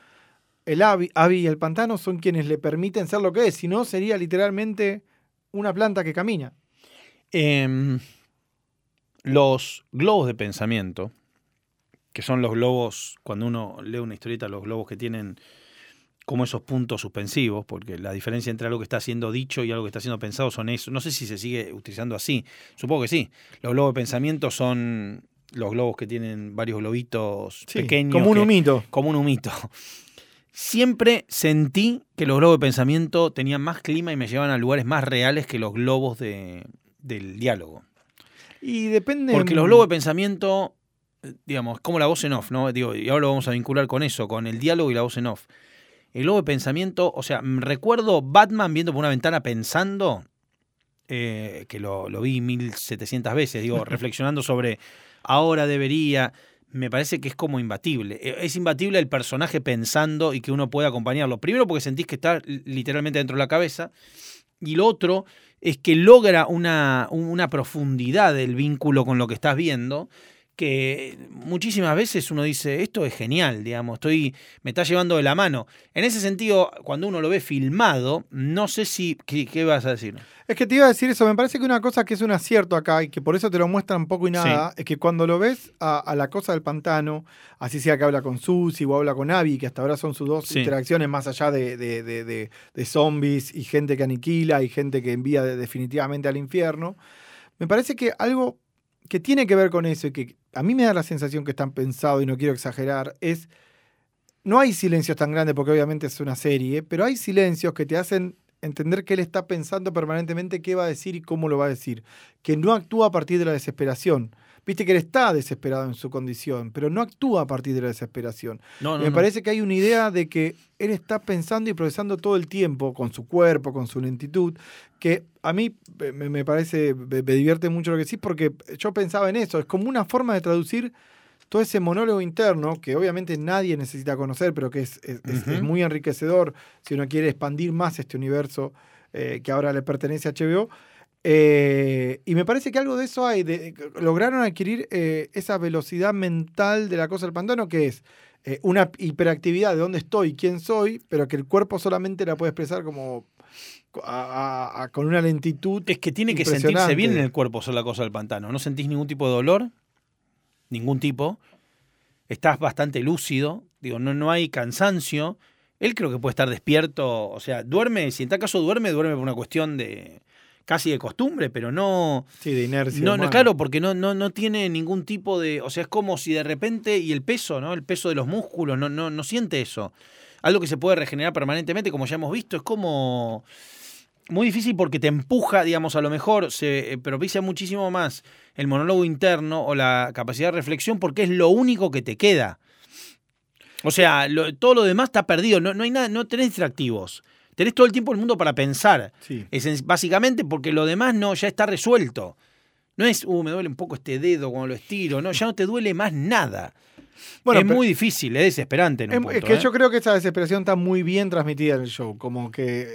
el Abby, Abby y el pantano son quienes le permiten ser lo que es, si no sería literalmente una planta que camina. Em, los globos de pensamiento, que son los globos, cuando uno lee una historieta, los globos que tienen como esos puntos suspensivos, porque la diferencia entre algo que está siendo dicho y algo que está siendo pensado son eso. No sé si se sigue utilizando así, supongo que sí. Los globos de pensamiento son los globos que tienen varios globitos Sí, pequeños. como un que- humito. Como un humito. Siempre sentí que los globos de pensamiento tenían más clima y me llevaban a lugares más reales que los globos de, del diálogo. Y depende... Porque los globos de pensamiento, digamos, como la voz en off, ¿no? Digo, y ahora lo vamos a vincular con eso, con el diálogo y la voz en off. El globo de pensamiento, o sea, recuerdo Batman viendo por una ventana pensando, eh, que lo, lo vi 1700 veces, digo, reflexionando sobre ahora debería. Me parece que es como imbatible. Eh, Es imbatible el personaje pensando y que uno puede acompañarlo. Primero porque sentís que está li- literalmente dentro de la cabeza. Y lo otro es que logra una, una profundidad del vínculo con lo que estás viendo que muchísimas veces uno dice, esto es genial, digamos, estoy, me está llevando de la mano. En ese sentido, cuando uno lo ve filmado, no sé si, ¿qué, qué vas a decir? Es que te iba a decir eso, me parece que una cosa que es un acierto acá y que por eso te lo muestran poco y nada, es que cuando lo ves a, a la cosa del pantano, así sea que habla con Susi o habla con Abby, que hasta ahora son sus dos Sí. interacciones más allá de, de- de- de- zombies y gente que aniquila y gente que envía de- definitivamente al infierno, me parece que algo que tiene que ver con eso y que a mí me da la sensación que están pensados y no quiero exagerar, es no hay silencios tan grandes porque obviamente es una serie, pero hay silencios que te hacen entender que él está pensando permanentemente qué va a decir y cómo lo va a decir, que no actúa a partir de la desesperación. Viste que él está desesperado en su condición, pero no actúa a partir de la desesperación. No, Me parece que hay una idea de que él está pensando y procesando todo el tiempo, con su cuerpo, con su lentitud, que a mí eh, me, me parece, me, me divierte mucho lo que decís, porque yo pensaba en eso, es como una forma de traducir todo ese monólogo interno, que obviamente nadie necesita conocer, pero que es, muy enriquecedor si uno quiere expandir más este universo eh, que ahora le pertenece a HBO. Eh, y me parece que algo de eso hay. de- lograron adquirir eh, esa velocidad mental de la cosa del pantano, que es eh, una hiperactividad de dónde estoy, quién soy, pero que el cuerpo solamente la puede expresar como a- a- a- con una lentitud. Es que tiene que sentirse bien en el cuerpo ser la cosa del pantano. No sentís ningún tipo de dolor, ningún tipo. Estás bastante lúcido, digo, no, no hay cansancio. Él creo que puede estar despierto, o sea, duerme, si en tal caso duerme, duerme por una cuestión de casi de costumbre, pero no, Sí, de inercia. no, no, claro, porque no, no, no tiene ningún tipo de. O sea, es como si de repente. Y el peso, ¿no? El peso de los músculos, no, no, no siente eso. Algo que se puede regenerar permanentemente, como ya hemos visto, es como. Muy difícil porque te empuja, digamos, a lo mejor se eh, propicia muchísimo más el monólogo interno o la capacidad de reflexión porque es lo único que te queda. O sea, lo- todo lo demás está perdido, no, no hay nada, no tenés distractivos. Tenés todo el tiempo el mundo para pensar. Sí. Es en- básicamente porque lo demás no, ya está resuelto. No es, uh, me duele un poco este dedo cuando lo estiro. No, ya no te duele más nada. Bueno, es muy difícil, es desesperante. En un Es, punto, es que ¿eh? yo creo que esa desesperación está muy bien transmitida en el show. Como que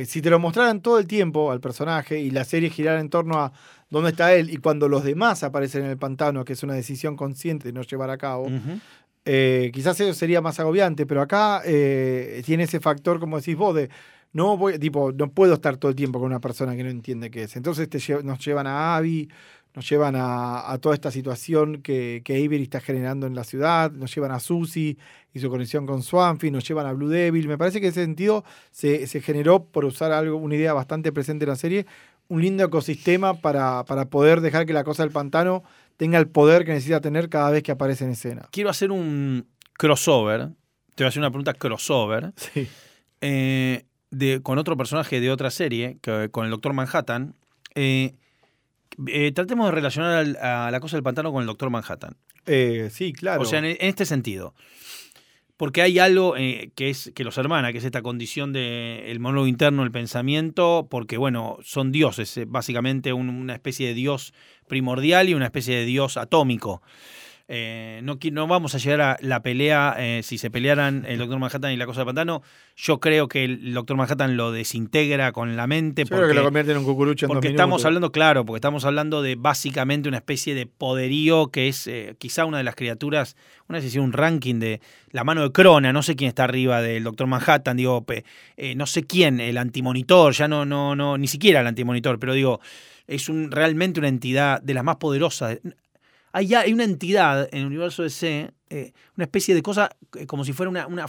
eh, si te lo mostraran todo el tiempo al personaje y la serie girara en torno a dónde está él y cuando los demás aparecen en el pantano, que es una decisión consciente de no llevar a cabo. Eh, quizás eso sería más agobiante, pero acá eh, tiene ese factor, como decís vos, de no voy, tipo, no puedo estar todo el tiempo con una persona que no entiende qué es. Entonces nos llevan a Abby, nos llevan a, toda esta situación que, que Avery está generando en la ciudad, nos llevan a Susie y su conexión con Swampy, nos llevan a Blue Devil. Me parece que ese sentido se, se generó, por usar algo, una idea bastante presente en la serie, un lindo ecosistema para, para poder dejar que la cosa del pantano tenga el poder que necesita tener cada vez que aparece en escena. Quiero hacer un crossover. Te voy a hacer una pregunta crossover. Sí. eh, de, con otro personaje de otra serie, que- con el Doctor Manhattan. Eh, eh, tratemos de relacionar al- a la cosa del pantano con el Doctor Manhattan. Sí, claro. O sea, en, en este sentido. Porque hay algo eh, que es que los hermana, que es esta condición del el monólogo interno, el pensamiento, porque bueno, son dioses, eh, básicamente un- una especie de dios primordial y una especie de dios atómico. Eh, no, no vamos a llegar a la pelea, eh, si se pelearan el Doctor Manhattan y la cosa del pantano, yo creo que el Doctor Manhattan lo desintegra con la mente. Yo creo que porque- lo convierte en un cucurucho en porque dos estamos hablando, claro, porque estamos hablando de básicamente una especie de poderío que es eh, quizá una de las criaturas, una vez hicieron un ranking de la mano de Crona, no sé quién está arriba del Doctor Manhattan, digo, eh, no sé quién, el antimonitor, ya no, no, no, ni siquiera el antimonitor, pero digo, es un, realmente una entidad de las más poderosas. Hay, hay una entidad en el universo DC, eh, una especie de cosa eh, como si fuera una, una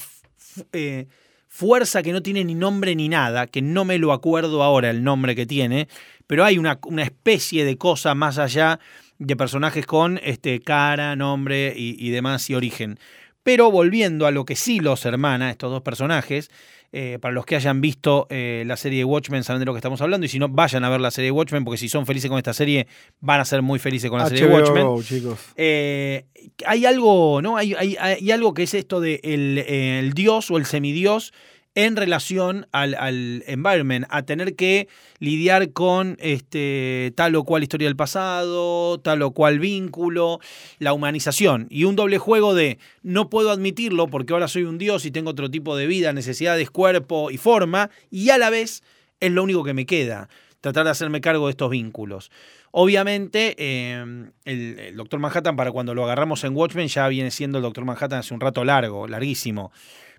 eh, fuerza que no tiene ni nombre ni nada, que no me lo acuerdo ahora el nombre que tiene, pero hay una, una especie de cosa más allá de personajes con este, cara, nombre y, y demás y origen. Pero volviendo a lo que sí los hermana, estos dos personajes, eh, para los que hayan visto eh, la serie de Watchmen saben de lo que estamos hablando, y si no, vayan a ver la serie de Watchmen, porque si son felices con esta serie, van a ser muy felices con la serie de Watchmen. Chicos. Eh, hay algo, ¿no? Hay, hay- hay algo que es esto de el, el dios o el semidios en relación al, al environment, a tener que lidiar con este, tal o cual historia del pasado, tal o cual vínculo, la humanización. Y un doble juego de no puedo admitirlo porque ahora soy un dios y tengo otro tipo de vida, necesidades, cuerpo y forma, y a la vez es lo único que me queda, tratar de hacerme cargo de estos vínculos. Obviamente, eh, el, el Doctor Manhattan, para cuando lo agarramos en Watchmen, ya viene siendo el Doctor Manhattan hace un rato largo, larguísimo.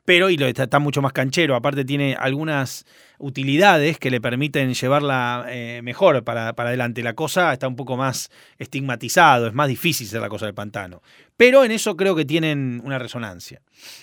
Pero y lo, está, mucho más canchero. Aparte, tiene algunas utilidades que le permiten llevarla eh, mejor para, para adelante. La cosa está un poco más estigmatizado, es más difícil ser la cosa del pantano. Pero en eso creo que tienen una resonancia.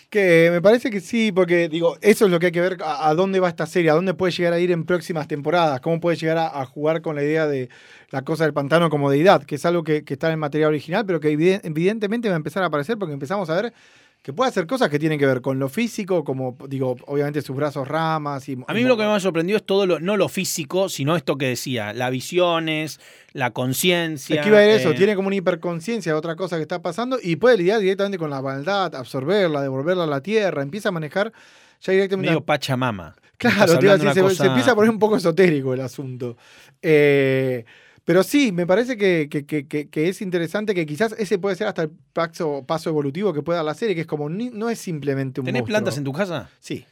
Que me parece que sí, porque digo, eso es lo que hay que ver a, dónde va esta serie, a dónde puede llegar a ir en próximas temporadas, cómo puede llegar a, jugar con la idea de la cosa del pantano como deidad, que es algo que, está en el material original, pero que eviden- evidentemente va a empezar a aparecer porque empezamos a ver que puede hacer cosas que tienen que ver con lo físico, como digo, obviamente sus brazos ramas y A mí lo que me ha sorprendido es todo lo, no lo físico, sino esto que decía, las visiones, la conciencia. Es que iba a ir eso, eh, tiene como una hiperconciencia de otra cosa que está pasando y puede lidiar directamente con la maldad, absorberla, devolverla a la tierra, empieza a manejar ya directamente medio Pachamama. Claro, te iba a decir, de se, se empieza a poner un poco esotérico el asunto. Eh, pero sí, me parece que, que- que- es interesante que quizás ese puede ser hasta el paso, paso evolutivo que puede dar la serie, que es como, ni- no es simplemente un ¿Tenés monstruo. plantas en tu casa? Sí.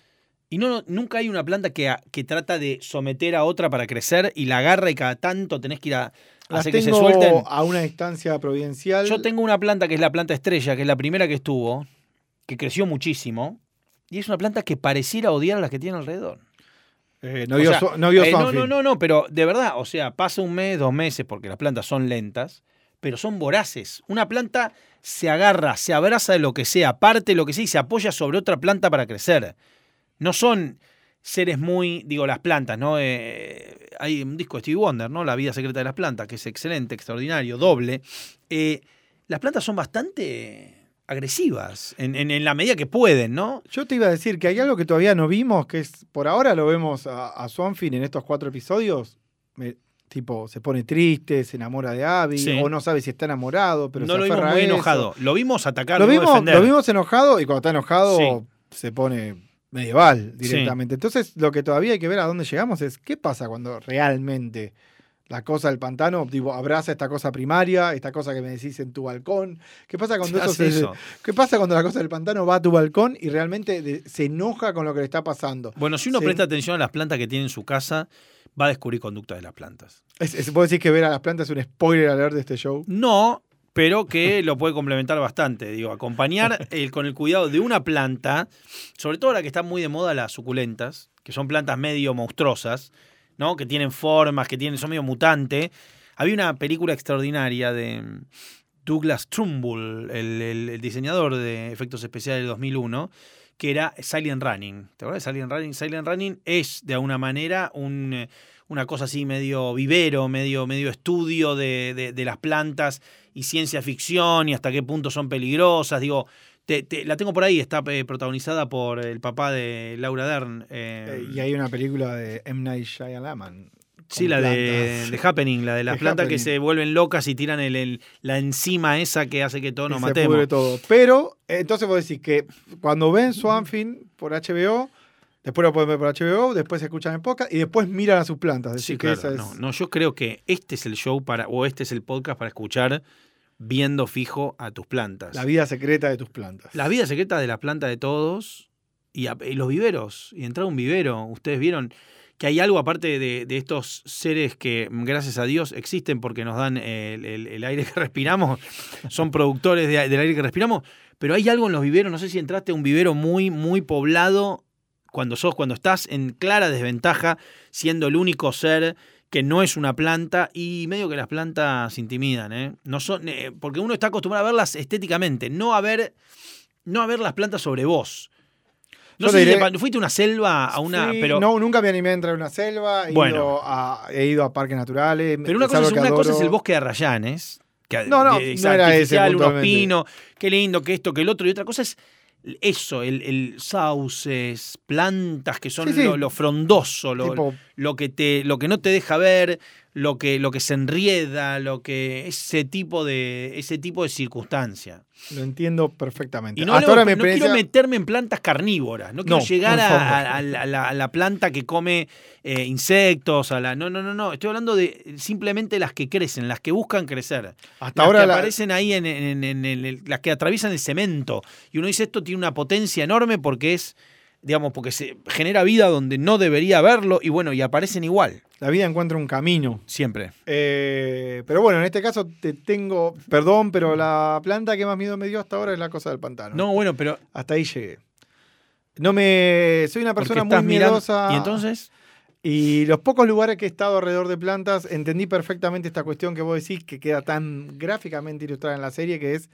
Y no, nunca hay una planta que, que trata de someter a otra para crecer y la agarra y cada tanto tenés que ir a Las hacer que se suelten. a una distancia providencial. Yo tengo una planta que es la planta estrella, que es la primera que estuvo, que creció muchísimo. Y es una planta que pareciera odiar a las que tiene alrededor. Eh, no O vio, sea, Swa- no eh, no, no, no, no, pero de verdad, o sea, pasa un mes, dos meses, porque las plantas son lentas, pero son voraces. Una planta se agarra, se abraza de lo que sea, parte de lo que sea y se apoya sobre otra planta para crecer. No son seres muy, digo, las plantas, ¿no? Eh, hay un disco de Stevie Wonder, ¿no? La vida secreta de las plantas, que es excelente, extraordinario, doble. Las plantas son bastante agresivas, en, en- en la medida que pueden, ¿no? Yo te iba a decir que hay algo que todavía no vimos, que es, por ahora lo vemos a, a Swanfield en estos cuatro episodios. me- tipo, se pone triste, se enamora de Abby, Sí. o no sabe si está enamorado, pero no se lo vimos muy eso. enojado. Lo vimos atacar, Lo vimos, defender. lo vimos enojado y cuando está enojado Sí. se pone medieval directamente. Entonces, lo que todavía hay que ver a dónde llegamos es qué pasa cuando realmente la cosa del pantano tipo, abraza esta cosa primaria, esta cosa que me decís en tu balcón. ¿Qué pasa cuando eso, Hace se- eso. ¿Qué pasa cuando la cosa del pantano va a tu balcón y realmente de- se enoja con lo que le está pasando? Bueno, si uno presta atención a las plantas que tiene en su casa, va a descubrir conductas de las plantas. Es, es- ¿Puedo decir que ver a las plantas es un spoiler alert de este show? No, pero que lo puede complementar bastante. Digo, acompañar el- con el cuidado de una planta, sobre todo ahora que están muy de moda las suculentas, que son plantas medio monstruosas, ¿no? Que tienen formas, que tienen, son medio mutantes. Había una película extraordinaria de mm, Douglas Trumbull, el, el- diseñador de efectos especiales del 2001, que era Silent Running. ¿Te acuerdas Silent Running? Silent Running es, de alguna manera, un, eh, una cosa así medio vivero, medio, medio estudio de, de- de las plantas y ciencia ficción y hasta qué punto son peligrosas. Digo, te- te- la tengo por ahí, está eh, protagonizada por el papá de Laura Dern. eh, Eh, y hay una película de M. Night Shyamalan. Sí, la de, de Happening, la de las plantas que se vuelven locas y tiran el, el- la enzima esa que hace que todos Y nos se matemos. pudre todo. Pero, eh, entonces vos decís que cuando ven Swanfin por HBO, después lo pueden ver por HBO, después escuchan en podcast y después miran a sus plantas. Decís Sí, que claro. esa es- No, no, yo creo que este es el show para, o este es el podcast para escuchar viendo fijo a tus plantas. la vida secreta de tus plantas. La vida secreta de la planta de todos y, a- y los viveros. Y entrar a un vivero. Ustedes vieron que hay algo aparte de, de estos seres que, gracias a Dios, existen porque nos dan el, el- el aire que respiramos. Son productores de- del aire que respiramos. Pero hay algo en los viveros. No sé si entraste a un vivero muy, muy poblado cuando sos, cuando estás en clara desventaja, siendo el único ser que no es una planta y medio que las plantas intimidan, ¿eh? No son, eh, porque uno está acostumbrado a verlas estéticamente, no a ver, no a ver las plantas sobre vos. No Yo sé si te fuiste a una selva, a una, pero, No, nunca me animé a entrar en una selva. He, Bueno. ido, a, he ido a parques naturales. pero una, cosa, es, que una cosa es adoro. el bosque de Arrayanes, que No, no, de- no era ese unos pinos, qué lindo, que esto, que el otro, y otra cosa es eso, el, el sauces, plantas que son Sí, sí. Lo, lo frondoso, lo, Tipo- lo que te, lo que no te deja ver, lo que, lo que se enrieda, lo que ese tipo de, ese tipo de circunstancia. Lo entiendo perfectamente. Y no, Hasta luego- ahora mi no quiero meterme en plantas carnívoras, no quiero No, llegar a, la, a la- a la planta que come eh, insectos, a la. No, no, no, no. Estoy hablando de simplemente las que crecen, las que buscan crecer. Hasta las ahora que la- aparecen ahí en, en- en- en el- las que atraviesan el cemento. Y uno dice esto tiene una potencia enorme porque es, digamos, porque se genera vida donde no debería haberlo, y bueno, y aparecen igual. la vida encuentra un camino. Siempre. Eh, pero bueno, en este caso te tengo, perdón, pero la planta que más miedo me dio hasta ahora es la cosa del pantano. No, bueno, pero. Hasta ahí llegué. No me. Soy una persona muy mirando- miedosa. Y entonces. Y los pocos lugares que he estado alrededor de plantas, entendí perfectamente esta cuestión que vos decís, que queda tan gráficamente ilustrada en la serie, que es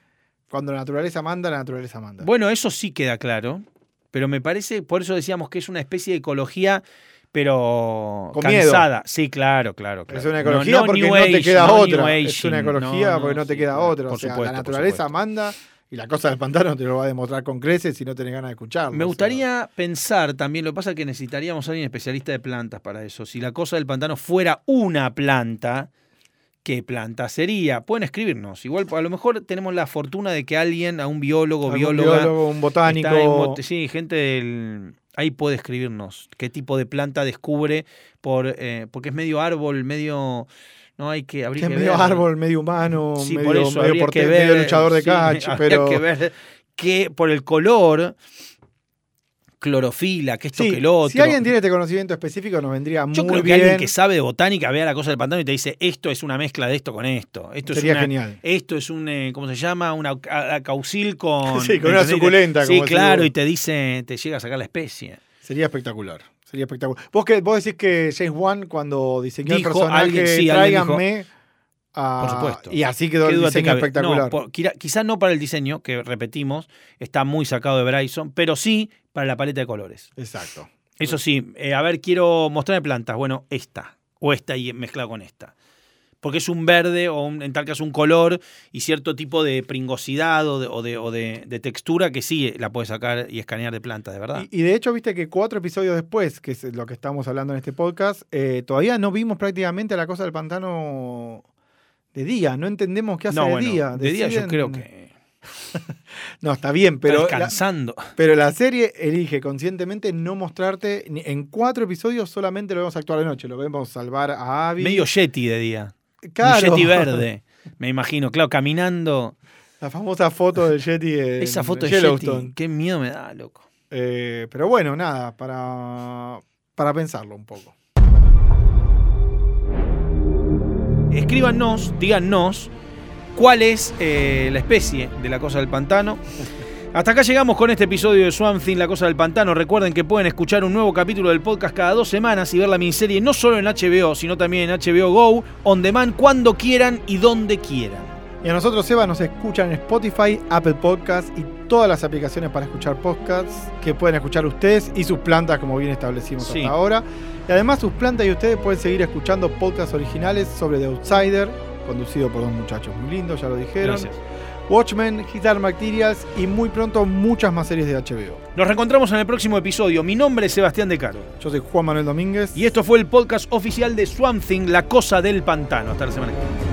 cuando la naturaleza manda, la naturaleza manda. Bueno, eso sí queda claro, pero me parece, por eso decíamos que es una especie de ecología, pero Con miedo. cansada. Sí, claro, claro. claro. es una ecología porque no te queda no otra. Es una ecología porque no te queda otra. por O sea, supuesto, la naturaleza manda y la cosa del pantano te lo va a demostrar con creces si no tenés ganas de escucharlo. Me o sea. gustaría pensar también, lo que pasa es que necesitaríamos a alguien especialista de plantas para eso. Si la cosa del pantano fuera una planta, ¿qué planta sería? Pueden escribirnos. Igual a lo mejor tenemos la fortuna de que alguien, a un biólogo, bióloga, biólogo, un botánico. En sí, gente del. Ahí puede escribirnos qué tipo de planta descubre, por, eh, porque es medio árbol, medio. No hay que que abrir es medio árbol, medio humano, Sí, medio, por eso medio, que ver, medio luchador de sí, catch, pero que ver que por el color, clorofila, que esto Sí, que el otro. si alguien tiene este conocimiento específico nos vendría muy Yo creo que bien. alguien que sabe de botánica vea la cosa del pantano y te dice, esto es una mezcla de esto con esto. Esto Sería es una, genial. Esto es un, eh, ¿cómo se llama? Una ca- caucil con... Sí, con una suculenta, Sí, como claro, y te dice, te llega a sacar la especie. Sería espectacular. Sería espectacular. Vos, que, vos decís que James Wan, cuando diseñó Dijo el personaje, alguien- sí, alguien dijo- tráiganme Por supuesto. Y así quedó ¿Qué el diseño espectacular. No, por- quira- quizá no para el diseño, que repetimos, está muy sacado de Bryson, pero sí para la paleta de colores. Exacto. Eso sí, eh, a ver, quiero mostrarme plantas. Bueno, esta. O esta y mezclada con esta. Porque es un verde o un- en tal caso un color y cierto tipo de pringosidad o de, o de, o de- de textura que sí la puedes sacar y escanear de plantas, de verdad. Y, y de hecho, viste que cuatro episodios después, que es lo que estamos hablando en este podcast, eh, todavía no vimos prácticamente la cosa del pantano de día. No entendemos qué hace no, de bueno, día. de día yo Deciden- creo que No, está bien, pero pero la, descansando. pero la serie elige conscientemente no mostrarte. En cuatro episodios solamente lo vemos actuar de noche. Lo vemos salvar a Abby. Medio yeti de día. Claro. Un yeti verde. Me imagino, claro, caminando. La famosa foto del Yeti en Esa foto de Yellowstone. yeti. Qué miedo me da, loco. Eh, pero bueno, nada, para, para pensarlo un poco. Escríbanos, díganos cuál es eh, la especie de la cosa del pantano. Hasta acá llegamos con este episodio de Swamp Thing, La Cosa del Pantano. Recuerden que pueden escuchar un nuevo capítulo del podcast cada dos semanas y ver la miniserie no solo en HBO, sino también en HBO Go, on demand, cuando quieran y donde quieran. Y a nosotros, Eva, nos escuchan en Spotify, Apple Podcasts y todas las aplicaciones para escuchar podcasts que pueden escuchar ustedes y sus plantas, como bien establecimos Sí. hasta ahora. Y además, sus plantas y ustedes pueden seguir escuchando podcasts originales sobre The Outsider, conducido por dos muchachos muy lindos, ya lo dijeron. Gracias. Watchmen, Dark Materials y muy pronto muchas más series de HBO. Nos reencontramos en el próximo episodio. Mi nombre es Sebastián De Caro. Yo soy Juan Manuel Domínguez. Y esto fue el podcast oficial de Swamp Thing, La Cosa del Pantano. Hasta la semana que viene.